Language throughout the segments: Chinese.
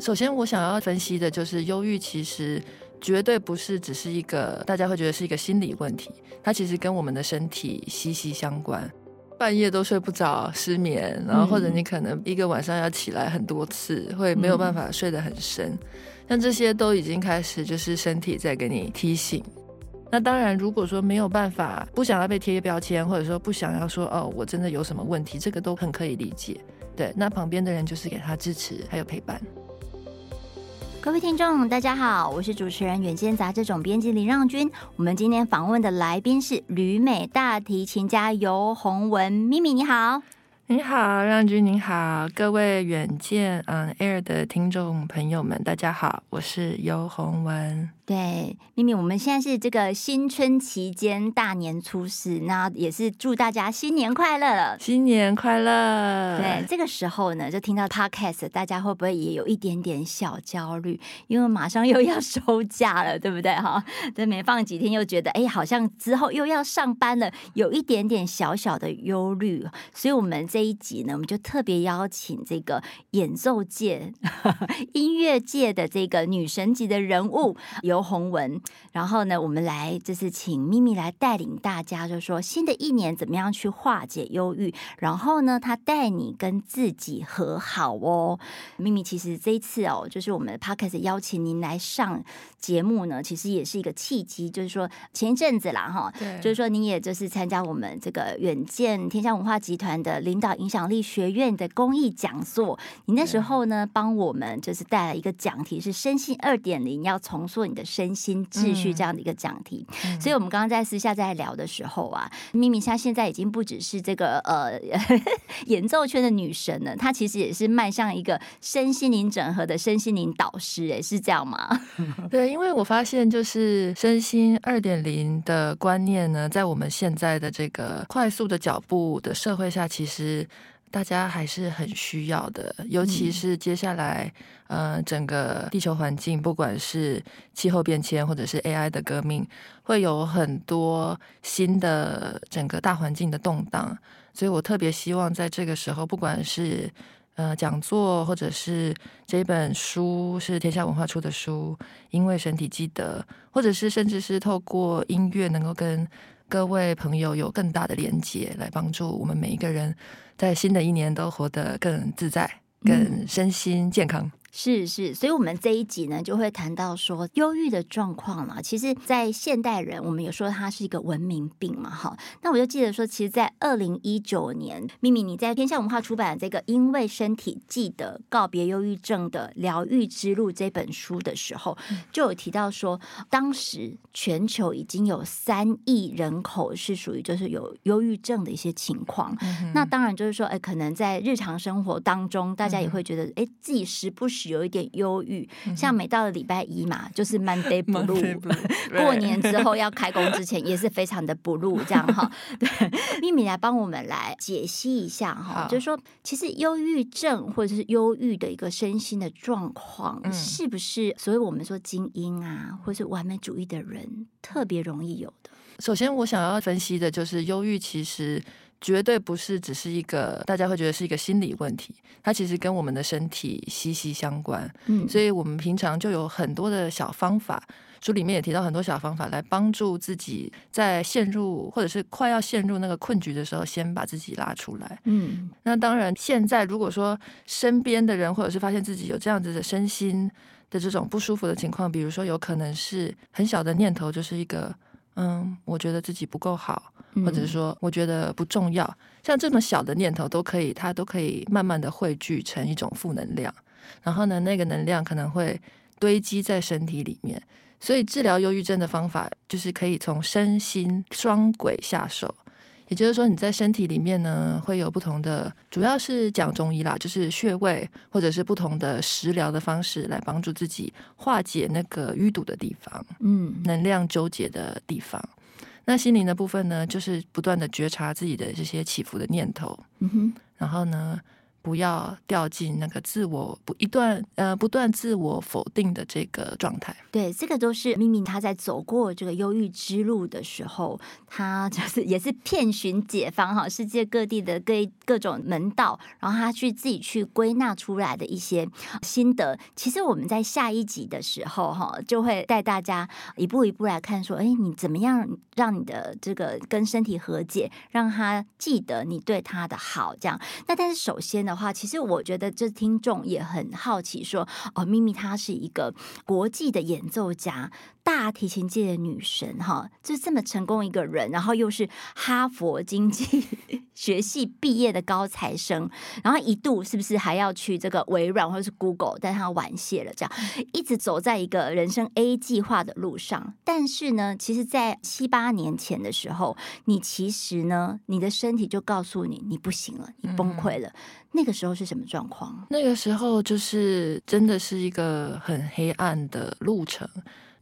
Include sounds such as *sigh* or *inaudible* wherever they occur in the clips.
首先，我想要分析的就是忧郁，其实绝对不是只是一个大家会觉得是一个心理问题，它其实跟我们的身体息息相关。半夜都睡不着，失眠，然后或者你可能一个晚上要起来很多次，会没有办法睡得很深。像这些都已经开始就是身体在给你提醒。那当然，如果说没有办法，不想要被贴标签，或者说不想要说哦，我真的有什么问题，这个都很可以理解。对，那旁边的人就是给他支持还有陪伴。各位听众，大家好，我是主持人远见杂志总编辑林让君。我们今天访问的来宾是旅美大提琴家游鸿文，咪咪你好。你好，让君，你好，各位远见嗯 Air 的听众朋友们，大家好，我是游鸿文。对，咪咪，我们现在是这个新春期间大年初四，那也是祝大家新年快乐，新年快乐。对，这个时候呢，就听到 Podcast，大家会不会也有一点点小焦虑？因为马上又要 *laughs* 收假了，对不对？哈，这，没放几天又觉得，哎，好像之后又要上班了，有一点点小小的忧虑。所以，我们这一集呢，我们就特别邀请这个演奏界、*laughs* 音乐界的这个女神级的人物有。鸿文，然后呢，我们来就是请咪咪来带领大家，就是说新的一年怎么样去化解忧郁，然后呢，他带你跟自己和好哦。咪咪，其实这一次哦，就是我们的 Podcast 邀请您来上节目呢，其实也是一个契机，就是说前一阵子啦哈，对，就是说你也就是参加我们这个远见天下文化集团的领导影响力学院的公益讲座，你那时候呢帮我们就是带来一个讲题是身心二点零，要重塑你的。身心秩序这样的一个讲题，嗯、所以我们刚刚在私下在聊的时候啊，咪咪她现在已经不只是这个呃 *laughs* 演奏圈的女神了，她其实也是迈向一个身心灵整合的身心灵导师，哎，是这样吗？*laughs* 对，因为我发现就是身心二点零的观念呢，在我们现在的这个快速的脚步的社会下，其实。大家还是很需要的，尤其是接下来，嗯、呃，整个地球环境，不管是气候变迁或者是 AI 的革命，会有很多新的整个大环境的动荡，所以我特别希望在这个时候，不管是呃讲座，或者是这本书是天下文化出的书，因为身体记得，或者是甚至是透过音乐，能够跟各位朋友有更大的连接，来帮助我们每一个人。在新的一年都活得更自在，更身心健康。是是，所以，我们这一集呢，就会谈到说，忧郁的状况嘛。其实，在现代人，我们有说它是一个文明病嘛，哈。那我就记得说，其实，在二零一九年，咪咪你在天下文化出版这个《因为身体记得告别忧郁症的疗愈之路》这本书的时候，就有提到说，当时全球已经有三亿人口是属于就是有忧郁症的一些情况。嗯、那当然就是说，哎，可能在日常生活当中，大家也会觉得，哎，自己时不时。有一点忧郁，像每到了礼拜一嘛，就是 Monday Blue。过年之后要开工之前，也是非常的 Blue 这样哈。对，咪咪来帮我们来解析一下哈，就是说，其实忧郁症或者是忧郁的一个身心的状况，是不是所以我们说精英啊，或是完美主义的人特别容易有的？首先，我想要分析的就是忧郁，其实。绝对不是只是一个大家会觉得是一个心理问题，它其实跟我们的身体息息相关。嗯，所以我们平常就有很多的小方法，书里面也提到很多小方法来帮助自己在陷入或者是快要陷入那个困局的时候，先把自己拉出来。嗯，那当然，现在如果说身边的人或者是发现自己有这样子的身心的这种不舒服的情况，比如说有可能是很小的念头，就是一个嗯，我觉得自己不够好。或者说，我觉得不重要，像这么小的念头都可以，它都可以慢慢的汇聚成一种负能量，然后呢，那个能量可能会堆积在身体里面。所以治疗忧郁症的方法就是可以从身心双轨下手，也就是说你在身体里面呢会有不同的，主要是讲中医啦，就是穴位或者是不同的食疗的方式来帮助自己化解那个淤堵的地方，嗯，能量纠结的地方。那心灵的部分呢，就是不断的觉察自己的这些起伏的念头，嗯哼，然后呢，不要掉进那个自我不一段呃不断自我否定的这个状态。对，这个都是秘密。他在走过这个忧郁之路的时候，他就 *laughs* 是也是遍寻解方哈，世界各地的各各种门道，然后他去自己去归纳出来的一些心得。其实我们在下一集的时候哈，就会带大家一步一步来看，说，哎，你怎么样让你的这个跟身体和解，让他记得你对他的好，这样。那但是首先呢，的话，其实我觉得这听众也很好奇，说哦，咪咪她是一个国际的演奏家。大提琴界的女神哈，就这么成功一个人，然后又是哈佛经济 *laughs* 学系毕业的高材生，然后一度是不是还要去这个微软或者是 Google，但他晚谢了，这样一直走在一个人生 A 计划的路上。但是呢，其实，在七八年前的时候，你其实呢，你的身体就告诉你你不行了，你崩溃了。嗯、那个时候是什么状况？那个时候就是真的是一个很黑暗的路程。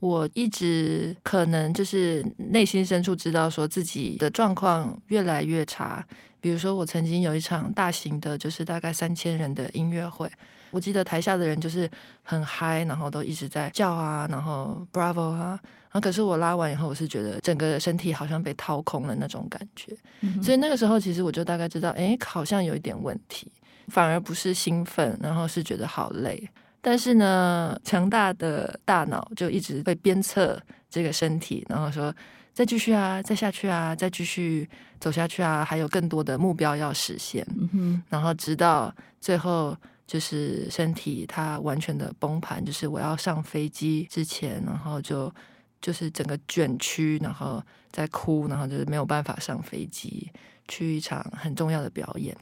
我一直可能就是内心深处知道说自己的状况越来越差。比如说，我曾经有一场大型的，就是大概三千人的音乐会，我记得台下的人就是很嗨，然后都一直在叫啊，然后 Bravo 啊，然后可是我拉完以后，我是觉得整个身体好像被掏空了那种感觉。嗯。所以那个时候，其实我就大概知道，哎，好像有一点问题，反而不是兴奋，然后是觉得好累。但是呢，强大的大脑就一直会鞭策这个身体，然后说再继续啊，再下去啊，再继续走下去啊，还有更多的目标要实现。嗯，然后直到最后，就是身体它完全的崩盘，就是我要上飞机之前，然后就就是整个卷曲，然后在哭，然后就是没有办法上飞机去一场很重要的表演。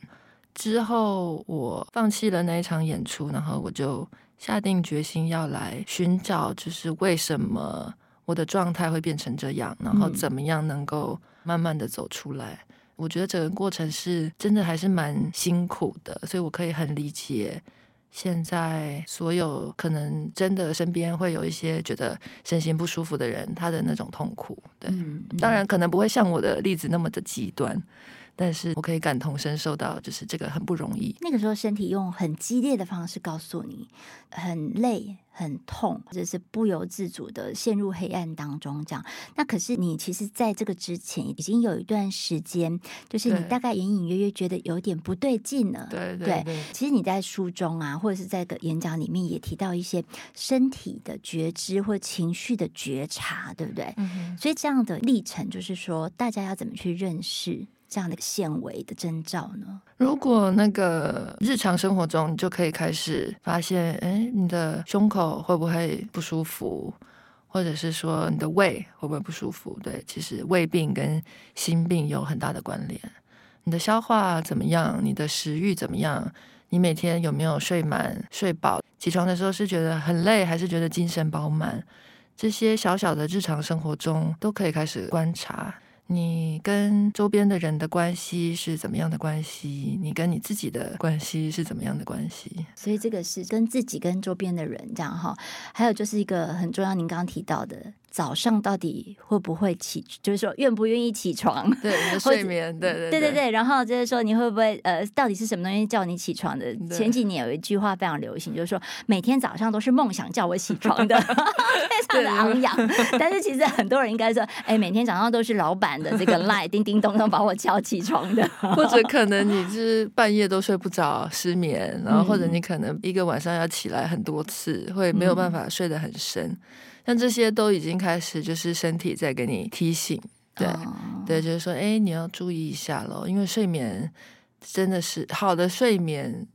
之后我放弃了那一场演出，然后我就。下定决心要来寻找，就是为什么我的状态会变成这样，然后怎么样能够慢慢的走出来。嗯、我觉得整个过程是真的还是蛮辛苦的，所以我可以很理解现在所有可能真的身边会有一些觉得身心不舒服的人，他的那种痛苦。对，嗯嗯、当然可能不会像我的例子那么的极端。但是我可以感同身受到，就是这个很不容易。那个时候，身体用很激烈的方式告诉你，很累、很痛，或者是不由自主的陷入黑暗当中。这样，那可是你其实在这个之前已经有一段时间，就是你大概隐隐约约觉得有点不对劲了。对对。其实你在书中啊，或者是在个演讲里面也提到一些身体的觉知或情绪的觉察，对不对？所以这样的历程，就是说大家要怎么去认识？这样的纤维的征兆呢？如果那个日常生活中，你就可以开始发现，哎，你的胸口会不会不舒服，或者是说你的胃会不会不舒服？对，其实胃病跟心病有很大的关联。你的消化怎么样？你的食欲怎么样？你每天有没有睡满、睡饱？起床的时候是觉得很累，还是觉得精神饱满？这些小小的日常生活中都可以开始观察。你跟周边的人的关系是怎么样的关系？你跟你自己的关系是怎么样的关系？所以这个是跟自己跟周边的人这样哈。还有就是一个很重要，您刚刚提到的。早上到底会不会起？就是说愿不愿意起床？对，你的 *laughs* 睡眠，对对对对对。然后就是说你会不会呃，到底是什么东西叫你起床的？前几年有一句话非常流行，就是说每天早上都是梦想叫我起床的，*laughs* 非常的昂扬。但是其实很多人应该说，哎，每天早上都是老板的这个 line 叮叮咚咚把我叫起床的，*laughs* 或者可能你是半夜都睡不着，失眠，然后或者你可能一个晚上要起来很多次，会没有办法睡得很深。嗯像这些都已经开始，就是身体在给你提醒，对、oh. 对，就是说，哎，你要注意一下咯，因为睡眠真的是好的睡眠。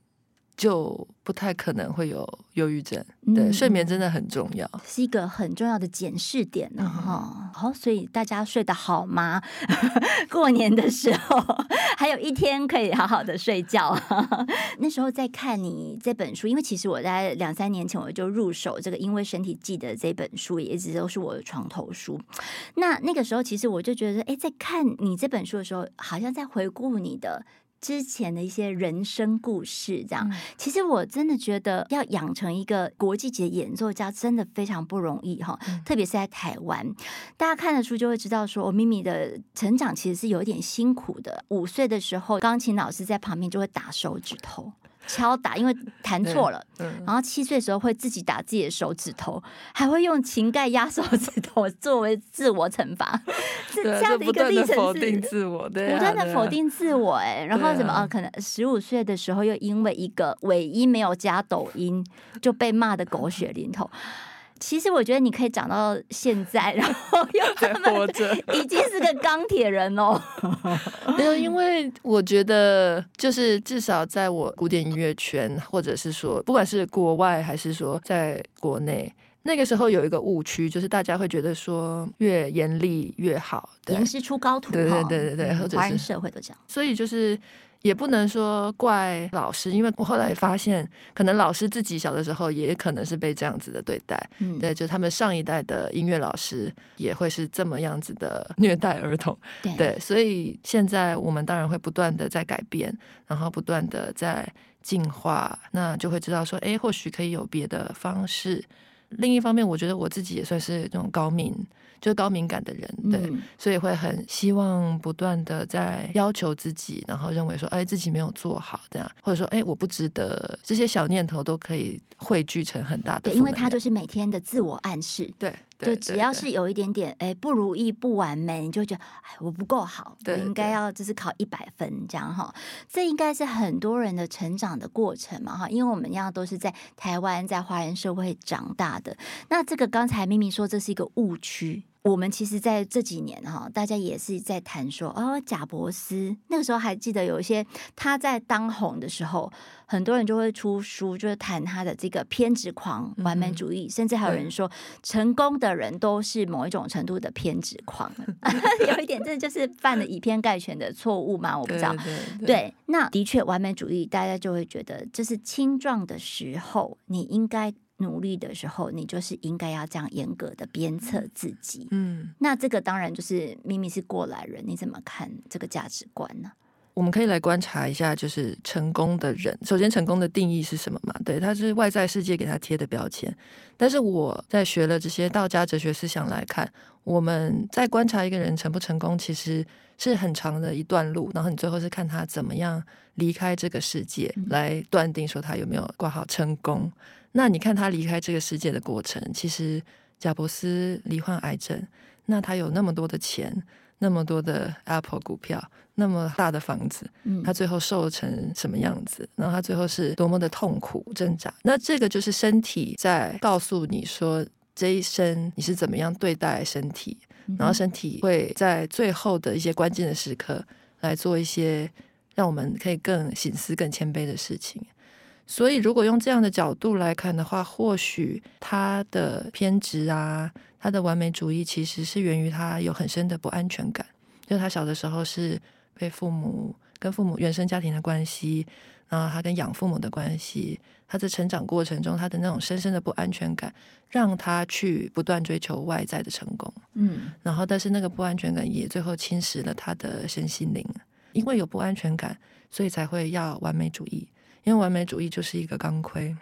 就不太可能会有忧郁症，对，嗯、睡眠真的很重要，是一个很重要的检视点呢，哈、嗯。好，所以大家睡得好吗？*laughs* 过年的时候 *laughs* 还有一天可以好好的睡觉。*laughs* 那时候在看你这本书，因为其实我在两三年前我就入手这个《因为身体记得》这本书，也一直都是我的床头书。那那个时候，其实我就觉得，哎，在看你这本书的时候，好像在回顾你的。之前的一些人生故事，这样，嗯、其实我真的觉得要养成一个国际级的演奏家，真的非常不容易哈。嗯、特别是在台湾，大家看得出就会知道说，说我咪咪的成长其实是有点辛苦的。五岁的时候，钢琴老师在旁边就会打手指头。敲打，因为弹错了。然后七岁的时候会自己打自己的手指头，还会用琴盖压手指头作为自我惩罚，是这样的一个历程，是否定自我，对，不断的否定自我。哎，然后什么啊？可能十五岁的时候又因为一个尾音没有加抖音，就被骂的狗血淋头。其实我觉得你可以长到现在，然后 *laughs* 又这么活着，已经是个钢铁人哦。*laughs* 没有，因为我觉得，就是至少在我古典音乐圈，或者是说，不管是国外还是说在国内，那个时候有一个误区，就是大家会觉得说越严厉越好，严师出高徒。对对对对对，或者社会都这样。所以就是。也不能说怪老师，因为我后来发现，可能老师自己小的时候也可能是被这样子的对待，嗯，对，就他们上一代的音乐老师也会是这么样子的虐待儿童，对，对，所以现在我们当然会不断的在改变，然后不断的在进化，那就会知道说，哎，或许可以有别的方式。另一方面，我觉得我自己也算是那种高敏，就是高敏感的人，对，嗯、所以会很希望不断的在要求自己，然后认为说，哎，自己没有做好这样，或者说，哎，我不值得，这些小念头都可以汇聚成很大的。对，因为他就是每天的自我暗示。对。就只要是有一点点哎不如意不完美，你就觉得哎我不够好，我应该要就是考一百分这样哈。这应该是很多人的成长的过程嘛哈，因为我们一样都是在台湾在华人社会长大的。那这个刚才咪咪说这是一个误区。我们其实在这几年哈，大家也是在谈说哦，贾伯斯那个时候还记得有一些他在当红的时候，很多人就会出书，就是谈他的这个偏执狂、完美主义，嗯、甚至还有人说成功的人都是某一种程度的偏执狂。*laughs* 有一点，这就是犯了以偏概全的错误嘛？我不知道。对，对，对，对，那的确完美主义，大家就会觉得，这是青壮的时候你应该。努力的时候，你就是应该要这样严格的鞭策自己。嗯，那这个当然就是咪咪是过来人，你怎么看这个价值观呢？我们可以来观察一下，就是成功的人，首先成功的定义是什么嘛？对，他是外在世界给他贴的标签。但是我在学了这些道家哲学思想来看，我们在观察一个人成不成功，其实是很长的一段路。然后你最后是看他怎么样离开这个世界，来断定说他有没有挂好成功。那你看他离开这个世界的过程，其实贾伯斯罹患癌症，那他有那么多的钱，那么多的 Apple 股票，那么大的房子，他最后瘦成什么样子？然后他最后是多么的痛苦挣扎？那这个就是身体在告诉你说，这一生你是怎么样对待身体，然后身体会在最后的一些关键的时刻来做一些让我们可以更醒思、更谦卑的事情。所以，如果用这样的角度来看的话，或许他的偏执啊，他的完美主义，其实是源于他有很深的不安全感。就他小的时候是被父母跟父母原生家庭的关系，然后他跟养父母的关系，他在成长过程中，他的那种深深的不安全感，让他去不断追求外在的成功。嗯，然后但是那个不安全感也最后侵蚀了他的身心灵，因为有不安全感，所以才会要完美主义。因为完美主义就是一个钢盔，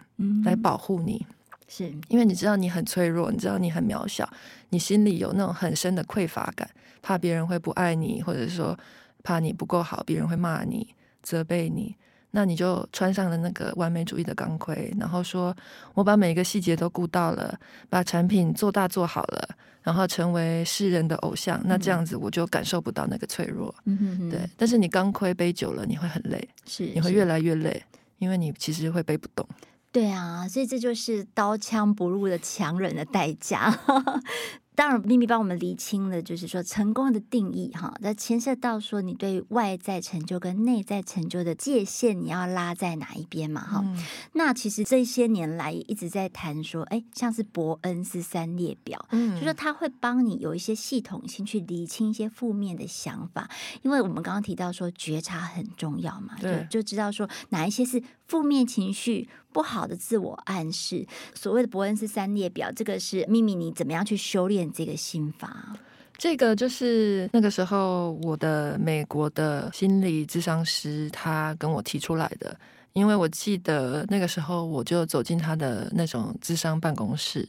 来保护你，是因为你知道你很脆弱，你知道你很渺小，你心里有那种很深的匮乏感，怕别人会不爱你，或者说怕你不够好，别人会骂你、责备你，那你就穿上了那个完美主义的钢盔，然后说我把每一个细节都顾到了，把产品做大做好了，然后成为世人的偶像，那这样子我就感受不到那个脆弱。嗯哼哼，对，但是你钢盔背久了，你会很累，是你会越来越累。因为你其实会背不动，对啊，所以这就是刀枪不入的强忍的代价。当然，秘密帮我们厘清了，就是说成功的定义哈，那牵涉到说你对外在成就跟内在成就的界限，你要拉在哪一边嘛？哈、嗯，那其实这些年来一直在谈说，哎，像是伯恩斯三列表，嗯，就说他会帮你有一些系统性去厘清一些负面的想法，因为我们刚刚提到说觉察很重要嘛，对，就就知道说哪一些是负面情绪。不好的自我暗示，所谓的伯恩斯三列表，这个是秘密，你怎么样去修炼这个心法？这个就是那个时候我的美国的心理咨商师他跟我提出来的，因为我记得那个时候我就走进他的那种智商办公室，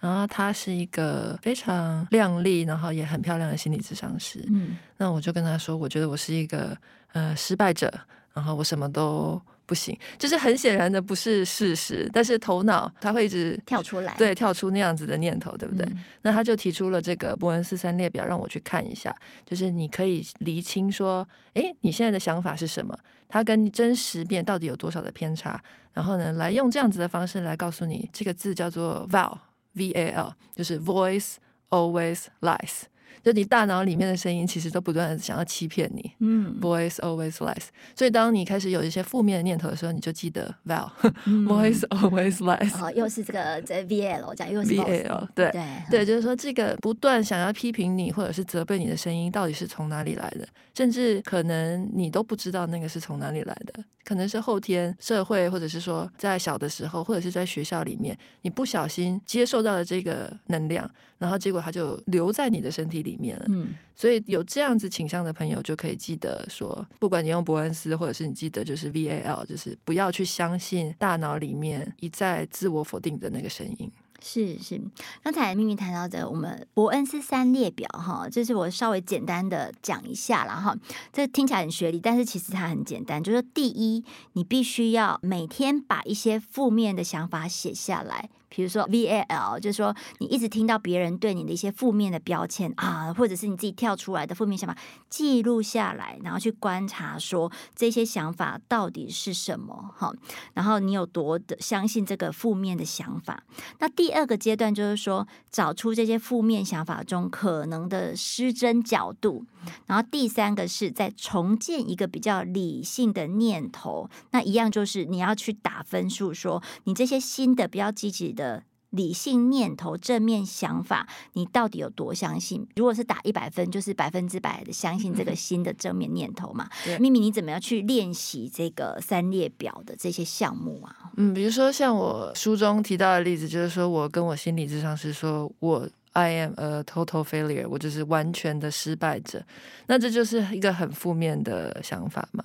然后他是一个非常靓丽，然后也很漂亮的心理咨商师。嗯，那我就跟他说，我觉得我是一个呃失败者，然后我什么都。不行，就是很显然的不是事实，但是头脑它会一直跳出来，对，跳出那样子的念头，对不对？嗯、那他就提出了这个伯恩斯三列表，让我去看一下，就是你可以厘清说，诶，你现在的想法是什么？它跟真实面到底有多少的偏差？然后呢，来用这样子的方式来告诉你，这个字叫做 val，V-A-L，就是 voice always lies。就你大脑里面的声音，其实都不断的想要欺骗你。嗯，voice always lies。所以当你开始有一些负面的念头的时候，你就记得 val，voice *laughs* always lies。哦，又是这个这 V L 讲，又是 V L。对对对，就是说这个不断想要批评你或者是责备你的声音，到底是从哪里来的？甚至可能你都不知道那个是从哪里来的，可能是后天社会，或者是说在小的时候，或者是在学校里面，你不小心接受到了这个能量，然后结果它就留在你的身体里面了。嗯，所以有这样子倾向的朋友就可以记得说，不管你用伯恩斯，或者是你记得就是 VAL，就是不要去相信大脑里面一再自我否定的那个声音。是是，刚才秘密谈到的我们伯恩斯三列表哈，就是我稍微简单的讲一下了哈。这听起来很学历，但是其实它很简单，就是第一，你必须要每天把一些负面的想法写下来。比如说 VAL，就是说你一直听到别人对你的一些负面的标签啊，或者是你自己跳出来的负面想法，记录下来，然后去观察说这些想法到底是什么哈，然后你有多的相信这个负面的想法。那第二个阶段就是说，找出这些负面想法中可能的失真角度，然后第三个是再重建一个比较理性的念头。那一样就是你要去打分数，说你这些新的比较积极。的理性念头、正面想法，你到底有多相信？如果是打一百分，就是百分之百的相信这个新的正面念头嘛？对，秘密，你怎么样去练习这个三列表的这些项目啊？嗯，比如说像我书中提到的例子，就是说我跟我心理智商是说我 I am a total failure，我就是完全的失败者，那这就是一个很负面的想法嘛。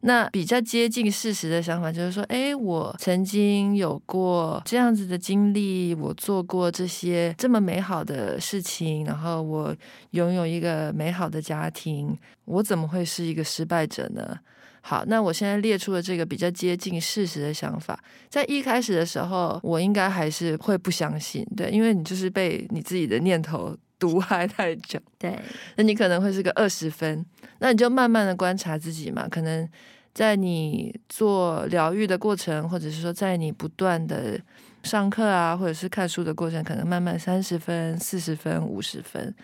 那比较接近事实的想法就是说，哎，我曾经有过这样子的经历，我做过这些这么美好的事情，然后我拥有一个美好的家庭，我怎么会是一个失败者呢？好，那我现在列出了这个比较接近事实的想法，在一开始的时候，我应该还是会不相信，对，因为你就是被你自己的念头毒害太久，对，那你可能会是个二十分。那你就慢慢的观察自己嘛，可能在你做疗愈的过程，或者是说在你不断的上课啊，或者是看书的过程，可能慢慢三十分、四十分、五十分，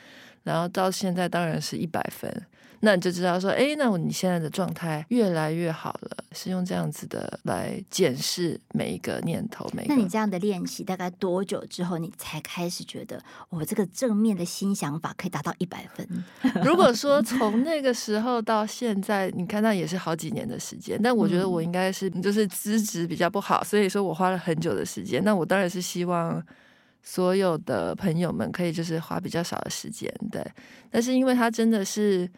然后到现在当然是一百分。那你就知道说，哎，那你现在的状态越来越好了，是用这样子的来检视每一个念头。每个，那你这样的练习大概多久之后，你才开始觉得我这个正面的新想法可以达到一百分？*laughs* 如果说从那个时候到现在，你看那也是好几年的时间。但我觉得我应该是就是资质比较不好，所以说我花了很久的时间。那我当然是希望所有的朋友们可以就是花比较少的时间，对。但是因为他真的是。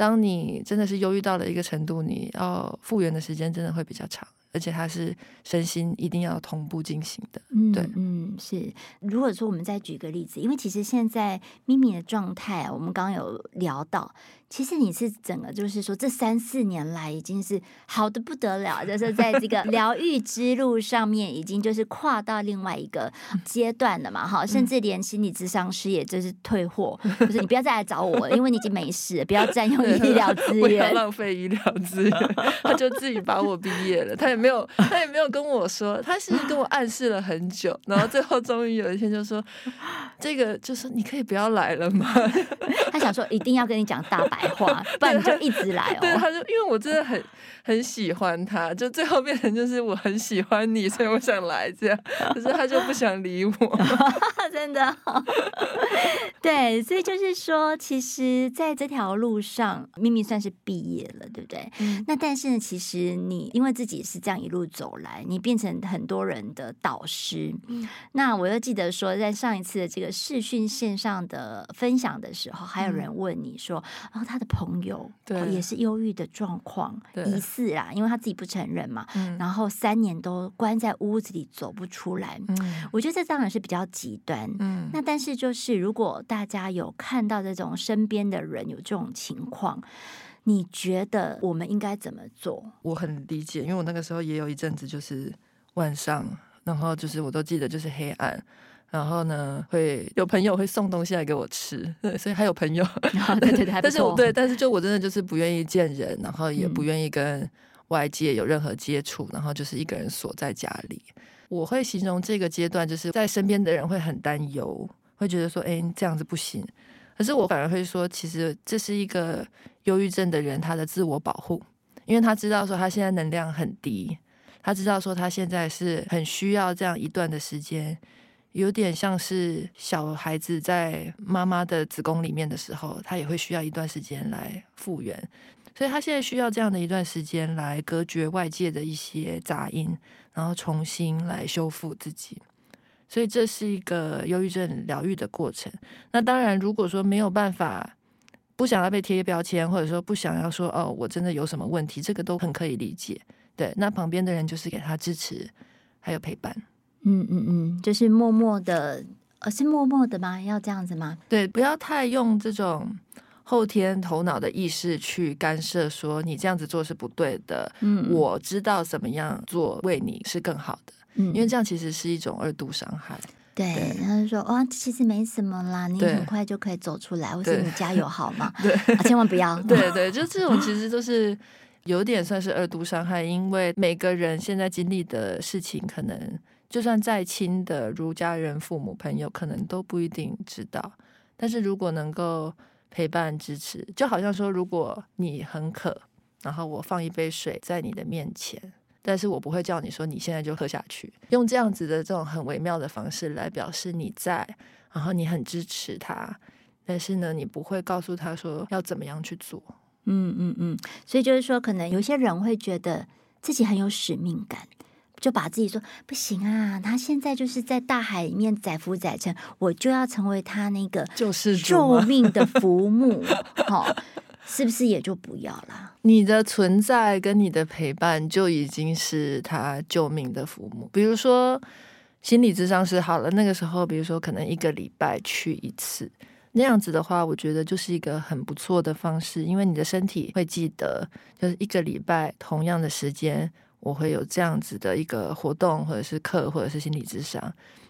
当你真的是忧郁到了一个程度，你要复原的时间真的会比较长，而且它是身心一定要同步进行的。嗯，对，嗯，是。如果说我们再举个例子，因为其实现在咪咪的状态，我们刚刚有聊到。其实你是整个，就是说这三四年来已经是好的不得了，就是在这个 *laughs* 疗愈之路上面，已经就是跨到另外一个阶段了嘛，哈，甚至连心理咨商师也就是退货，就是你不要再来找我，因为你已经没事，不要占用医疗资源，浪费医疗资源，他就自己把我毕业了，他也没有，他也没有跟我说，他是跟我暗示了很久，然后最后终于有一天就说，这个就是你可以不要来了吗？*laughs* 他想说一定要跟你讲大白。话，*laughs* 不然你就一直来哦。对，他就因为我真的很很喜欢他，就最后变成就是我很喜欢你，所以我想来这样。*laughs* 可是他就不想理我，*laughs* 真的。对，所以就是说，其实在这条路上，咪咪算是毕业了，对不对？嗯。那但是呢，其实你因为自己是这样一路走来，你变成很多人的导师。嗯。那我又记得说，在上一次的这个视讯线上的分享的时候，还有人问你说，嗯。哦。他的朋友对也是忧郁的状况，疑似啦，因为他自己不承认嘛。嗯、然后三年都关在屋子里走不出来。嗯、我觉得这当然是比较极端。嗯、那但是就是如果大家有看到这种身边的人有这种情况，你觉得我们应该怎么做？我很理解，因为我那个时候也有一阵子就是晚上，然后就是我都记得就是黑暗。然后呢，会有朋友会送东西来给我吃，*laughs* 对，所以还有朋友，哦、对对对，*laughs* 但是我对，但是就我真的就是不愿意见人，然后也不愿意跟外界有任何接触，然后就是一个人锁在家里。我会形容这个阶段，就是在身边的人会很担忧，会觉得说，哎，这样子不行。可是我反而会说，其实这是一个忧郁症的人他的自我保护，因为他知道说他现在能量很低，他知道说他现在是很需要这样一段的时间。有点像是小孩子在妈妈的子宫里面的时候，他也会需要一段时间来复原，所以他现在需要这样的一段时间来隔绝外界的一些杂音，然后重新来修复自己。所以这是一个忧郁症疗愈的过程。那当然，如果说没有办法，不想要被贴标签，或者说不想要说哦，我真的有什么问题，这个都很可以理解。对，那旁边的人就是给他支持，还有陪伴。嗯嗯嗯，就是默默的，呃，是默默的吗？要这样子吗？对，不要太用这种后天头脑的意识去干涉，说你这样子做是不对的。嗯，我知道怎么样做为你是更好的。嗯，因为这样其实是一种二度伤害。对，对然后就说哇，其实没什么啦，你很快就可以走出来，或是你加油好吗？*laughs* 对、啊，千万不要。*laughs* *laughs* 对对，就这种其实都是有点算是二度伤害，因为每个人现在经历的事情可能。就算再亲的如家人、父母、朋友，可能都不一定知道。但是如果能够陪伴、支持，就好像说，如果你很渴，然后我放一杯水在你的面前，但是我不会叫你说你现在就喝下去，用这样子的这种很微妙的方式来表示你在，然后你很支持他，但是呢，你不会告诉他说要怎么样去做。嗯嗯嗯，所以就是说，可能有些人会觉得自己很有使命感。就把自己说不行啊！他现在就是在大海里面载浮载沉，我就要成为他那个救世救命的浮木，*laughs* 好、哦，是不是也就不要了？你的存在跟你的陪伴就已经是他救命的浮木。比如说心理智商是好了，那个时候，比如说可能一个礼拜去一次，那样子的话，我觉得就是一个很不错的方式，因为你的身体会记得，就是一个礼拜同样的时间。我会有这样子的一个活动，或者是课，或者是心理智商，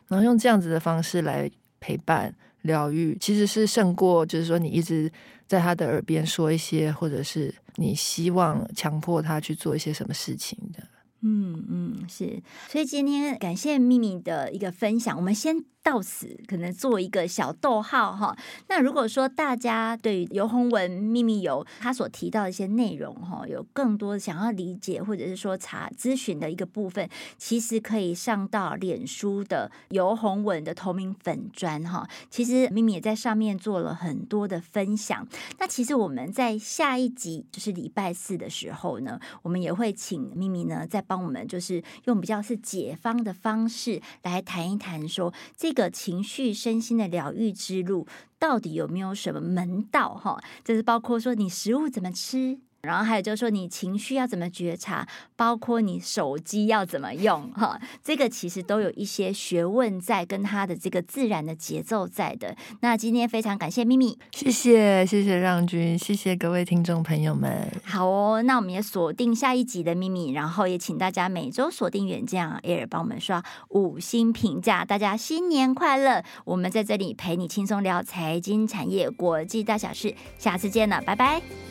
然后用这样子的方式来陪伴、疗愈，其实是胜过就是说你一直在他的耳边说一些，或者是你希望强迫他去做一些什么事情的。嗯嗯，是。所以今天感谢秘密的一个分享，我们先。到此可能做一个小逗号哈。那如果说大家对于游鸿文秘密游他所提到的一些内容哈，有更多想要理解或者是说查咨询的一个部分，其实可以上到脸书的游鸿文的同名粉专哈。其实秘密也在上面做了很多的分享。那其实我们在下一集就是礼拜四的时候呢，我们也会请秘密呢再帮我们就是用比较是解方的方式来谈一谈说这。这个情绪身心的疗愈之路，到底有没有什么门道？哈，就是包括说你食物怎么吃。然后还有就是说，你情绪要怎么觉察，包括你手机要怎么用，哈，这个其实都有一些学问在，跟它的这个自然的节奏在的。那今天非常感谢咪咪，谢谢谢谢让君，谢谢各位听众朋友们。好哦，那我们也锁定下一集的咪咪，然后也请大家每周锁定远见 Air 帮我们刷五星评价，大家新年快乐！我们在这里陪你轻松聊财经产业国际大小事，下次见了，拜拜。